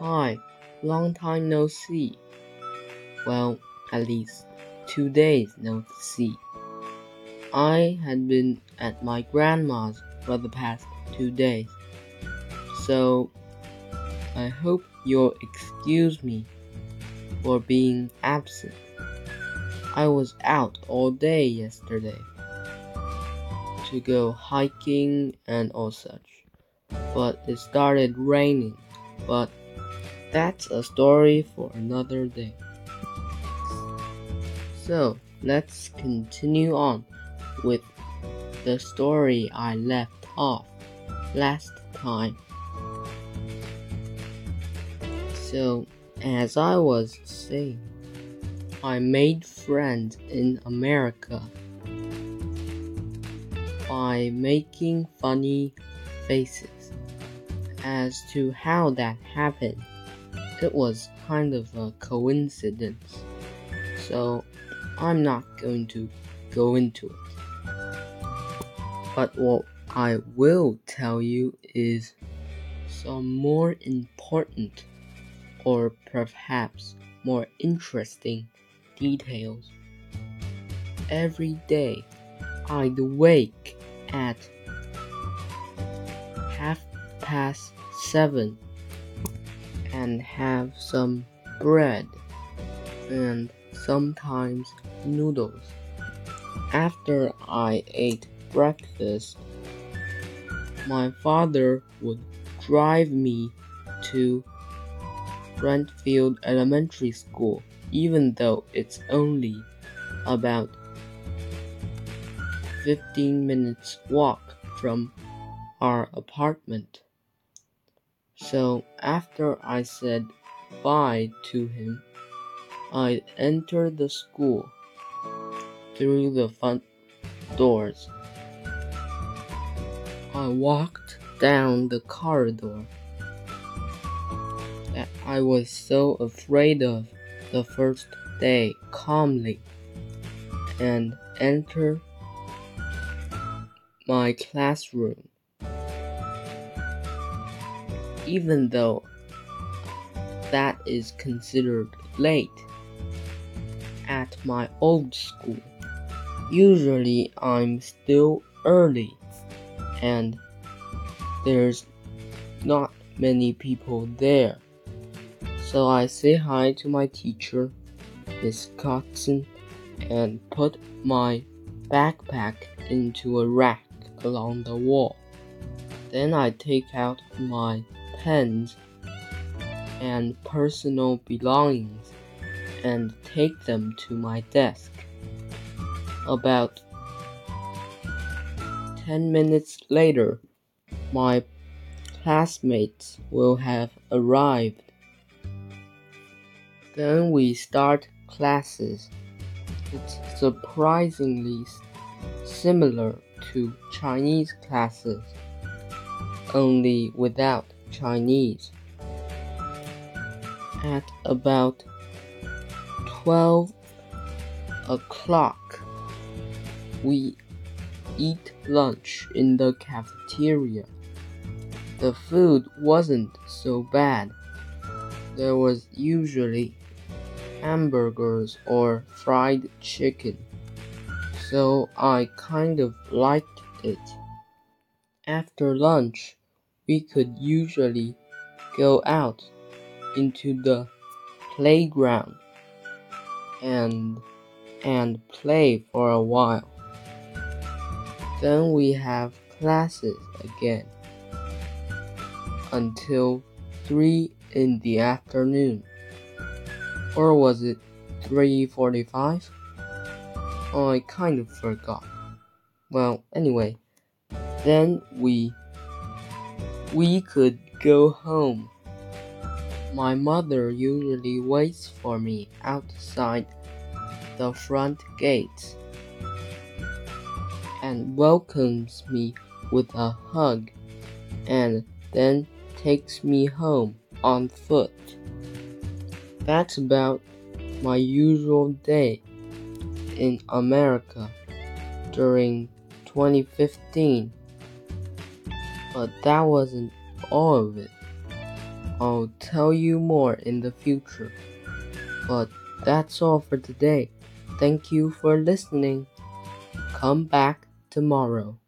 Hi, long time no see. Well, at least two days no see. I had been at my grandma's for the past two days, so I hope you'll excuse me for being absent. I was out all day yesterday to go hiking and all such, but it started raining. But that's a story for another day. So let's continue on with the story I left off last time. So, as I was saying, I made friends in America by making funny faces. As to how that happened, it was kind of a coincidence, so I'm not going to go into it. But what I will tell you is some more important or perhaps more interesting details. Every day I'd wake at half past seven and have some bread and sometimes noodles. After I ate breakfast, my father would drive me to Brentfield Elementary School, even though it's only about 15 minutes walk from our apartment. So after I said bye to him, I entered the school through the front doors. I walked down the corridor that I was so afraid of the first day calmly and entered my classroom. Even though that is considered late at my old school. Usually I'm still early and there's not many people there. So I say hi to my teacher, Miss Coxon, and put my backpack into a rack along the wall. Then I take out my pens and personal belongings and take them to my desk. About 10 minutes later, my classmates will have arrived. Then we start classes. It's surprisingly similar to Chinese classes, only without Chinese. At about 12 o'clock, we eat lunch in the cafeteria. The food wasn't so bad. There was usually hamburgers or fried chicken, so I kind of liked it. After lunch, we could usually go out into the playground and and play for a while. Then we have classes again until 3 in the afternoon. Or was it 3:45? Oh, I kind of forgot. Well, anyway, then we we could go home. My mother usually waits for me outside the front gate and welcomes me with a hug and then takes me home on foot. That's about my usual day in America during 2015. But that wasn't all of it. I'll tell you more in the future. But that's all for today. Thank you for listening. Come back tomorrow.